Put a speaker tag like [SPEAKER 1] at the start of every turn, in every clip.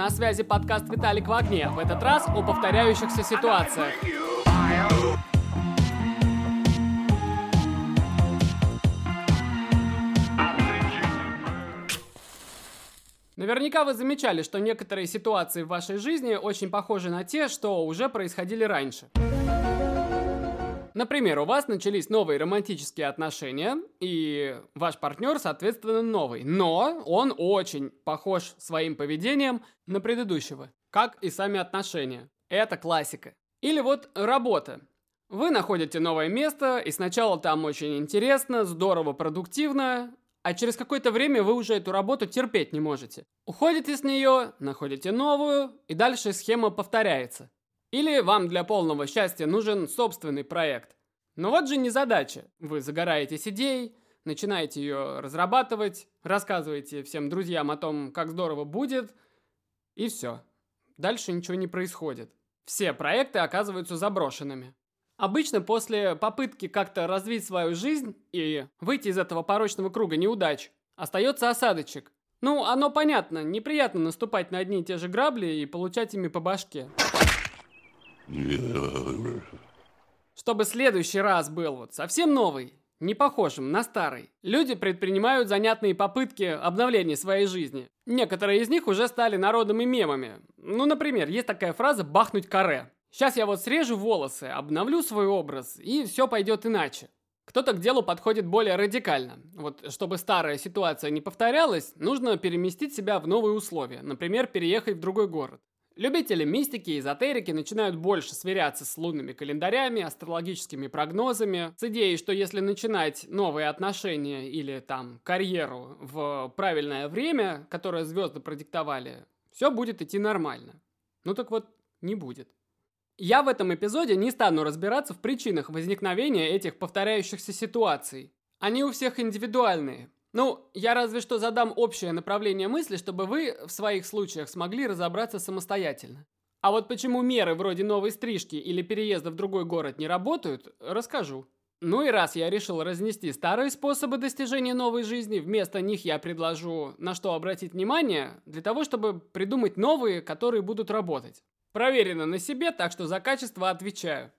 [SPEAKER 1] На связи подкаст «Виталик в огне». В этот раз о повторяющихся ситуациях. Наверняка вы замечали, что некоторые ситуации в вашей жизни очень похожи на те, что уже происходили раньше. Например, у вас начались новые романтические отношения, и ваш партнер, соответственно, новый. Но он очень похож своим поведением на предыдущего, как и сами отношения. Это классика. Или вот работа. Вы находите новое место, и сначала там очень интересно, здорово, продуктивно, а через какое-то время вы уже эту работу терпеть не можете. Уходите с нее, находите новую, и дальше схема повторяется. Или вам для полного счастья нужен собственный проект. Но вот же не задача. Вы загораетесь идеей, начинаете ее разрабатывать, рассказываете всем друзьям о том, как здорово будет, и все. Дальше ничего не происходит. Все проекты оказываются заброшенными. Обычно после попытки как-то развить свою жизнь и выйти из этого порочного круга неудач, остается осадочек. Ну, оно понятно, неприятно наступать на одни и те же грабли и получать ими по башке. Чтобы следующий раз был вот совсем новый, не похожим на старый, люди предпринимают занятные попытки обновления своей жизни. Некоторые из них уже стали народными мемами. Ну, например, есть такая фраза «бахнуть каре». Сейчас я вот срежу волосы, обновлю свой образ, и все пойдет иначе. Кто-то к делу подходит более радикально. Вот чтобы старая ситуация не повторялась, нужно переместить себя в новые условия, например, переехать в другой город. Любители мистики и эзотерики начинают больше сверяться с лунными календарями, астрологическими прогнозами, с идеей, что если начинать новые отношения или там карьеру в правильное время, которое звезды продиктовали, все будет идти нормально. Ну так вот, не будет. Я в этом эпизоде не стану разбираться в причинах возникновения этих повторяющихся ситуаций. Они у всех индивидуальные, ну, я разве что задам общее направление мысли, чтобы вы в своих случаях смогли разобраться самостоятельно. А вот почему меры вроде новой стрижки или переезда в другой город не работают, расскажу. Ну и раз я решил разнести старые способы достижения новой жизни, вместо них я предложу на что обратить внимание, для того, чтобы придумать новые, которые будут работать. Проверено на себе, так что за качество отвечаю.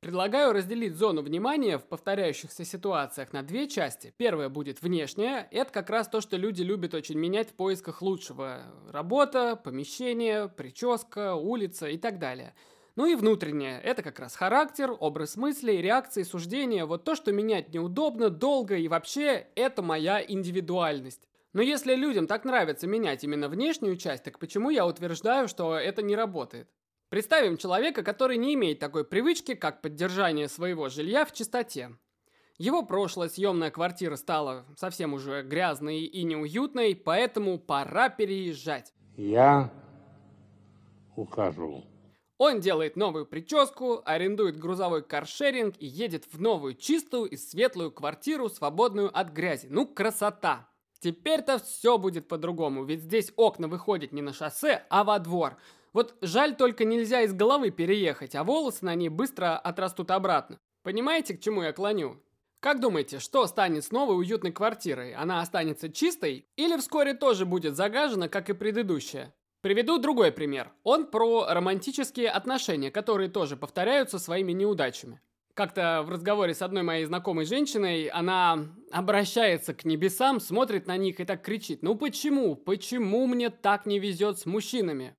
[SPEAKER 1] Предлагаю разделить зону внимания в повторяющихся ситуациях на две части. Первая будет внешняя. Это как раз то, что люди любят очень менять в поисках лучшего. Работа, помещение, прическа, улица и так далее. Ну и внутренняя. Это как раз характер, образ мыслей, реакции, суждения. Вот то, что менять неудобно, долго и вообще это моя индивидуальность. Но если людям так нравится менять именно внешнюю часть, так почему я утверждаю, что это не работает? Представим человека, который не имеет такой привычки, как поддержание своего жилья в чистоте. Его прошлая съемная квартира стала совсем уже грязной и неуютной, поэтому пора переезжать.
[SPEAKER 2] Я ухожу.
[SPEAKER 1] Он делает новую прическу, арендует грузовой каршеринг и едет в новую чистую и светлую квартиру, свободную от грязи. Ну, красота! Теперь-то все будет по-другому, ведь здесь окна выходят не на шоссе, а во двор – вот жаль только нельзя из головы переехать, а волосы на ней быстро отрастут обратно. Понимаете, к чему я клоню? Как думаете, что станет с новой уютной квартирой? Она останется чистой или вскоре тоже будет загажена, как и предыдущая? Приведу другой пример. Он про романтические отношения, которые тоже повторяются своими неудачами. Как-то в разговоре с одной моей знакомой женщиной она обращается к небесам, смотрит на них и так кричит. Ну почему? Почему мне так не везет с мужчинами?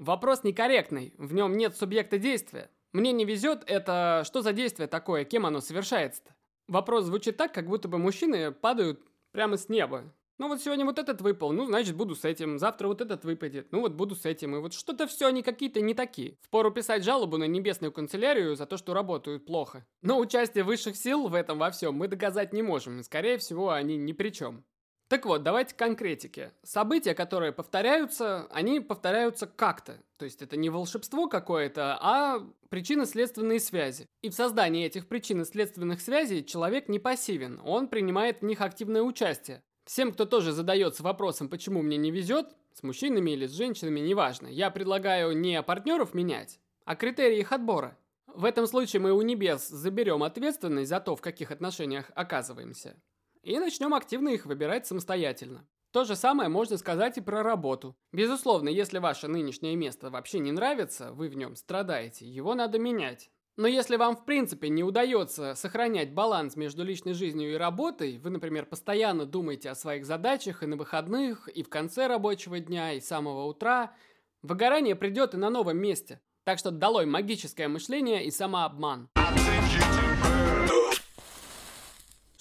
[SPEAKER 1] Вопрос некорректный, в нем нет субъекта действия. Мне не везет, это что за действие такое, кем оно совершается-то? Вопрос звучит так, как будто бы мужчины падают прямо с неба. Ну вот сегодня вот этот выпал, ну значит буду с этим, завтра вот этот выпадет, ну вот буду с этим, и вот что-то все они какие-то не такие. Впору писать жалобу на небесную канцелярию за то, что работают плохо. Но участие высших сил в этом во всем мы доказать не можем, и скорее всего они ни при чем. Так вот, давайте конкретики. События, которые повторяются, они повторяются как-то. То есть это не волшебство какое-то, а причинно-следственные связи. И в создании этих причинно-следственных связей человек не пассивен, он принимает в них активное участие. Всем, кто тоже задается вопросом, почему мне не везет, с мужчинами или с женщинами, неважно, я предлагаю не партнеров менять, а критерии их отбора. В этом случае мы у небес заберем ответственность за то, в каких отношениях оказываемся и начнем активно их выбирать самостоятельно. То же самое можно сказать и про работу. Безусловно, если ваше нынешнее место вообще не нравится, вы в нем страдаете, его надо менять. Но если вам в принципе не удается сохранять баланс между личной жизнью и работой, вы, например, постоянно думаете о своих задачах и на выходных, и в конце рабочего дня, и с самого утра, выгорание придет и на новом месте. Так что долой магическое мышление и самообман.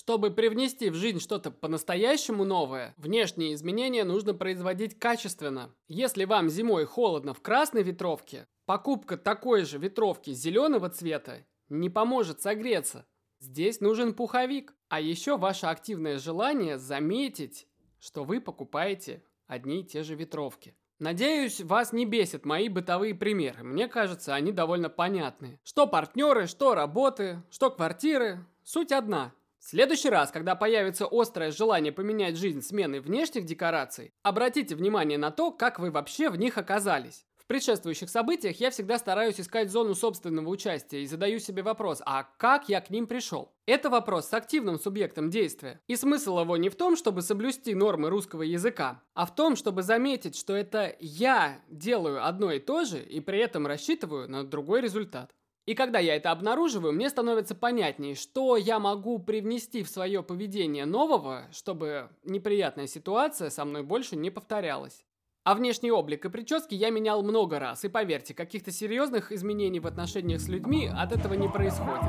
[SPEAKER 1] Чтобы привнести в жизнь что-то по-настоящему новое, внешние изменения нужно производить качественно. Если вам зимой холодно в красной ветровке, покупка такой же ветровки зеленого цвета не поможет согреться. Здесь нужен пуховик. А еще ваше активное желание заметить, что вы покупаете одни и те же ветровки. Надеюсь, вас не бесят мои бытовые примеры. Мне кажется, они довольно понятные. Что партнеры, что работы, что квартиры. Суть одна. В следующий раз, когда появится острое желание поменять жизнь сменой внешних декораций, обратите внимание на то, как вы вообще в них оказались. В предшествующих событиях я всегда стараюсь искать зону собственного участия и задаю себе вопрос, а как я к ним пришел? Это вопрос с активным субъектом действия. И смысл его не в том, чтобы соблюсти нормы русского языка, а в том, чтобы заметить, что это я делаю одно и то же и при этом рассчитываю на другой результат. И когда я это обнаруживаю, мне становится понятнее, что я могу привнести в свое поведение нового, чтобы неприятная ситуация со мной больше не повторялась. А внешний облик и прически я менял много раз, и поверьте, каких-то серьезных изменений в отношениях с людьми от этого не происходит.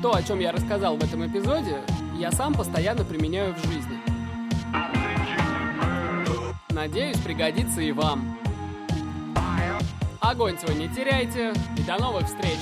[SPEAKER 1] То, о чем я рассказал в этом эпизоде, я сам постоянно применяю в жизни. Надеюсь, пригодится и вам. Огонь свой не теряйте и до новых встреч!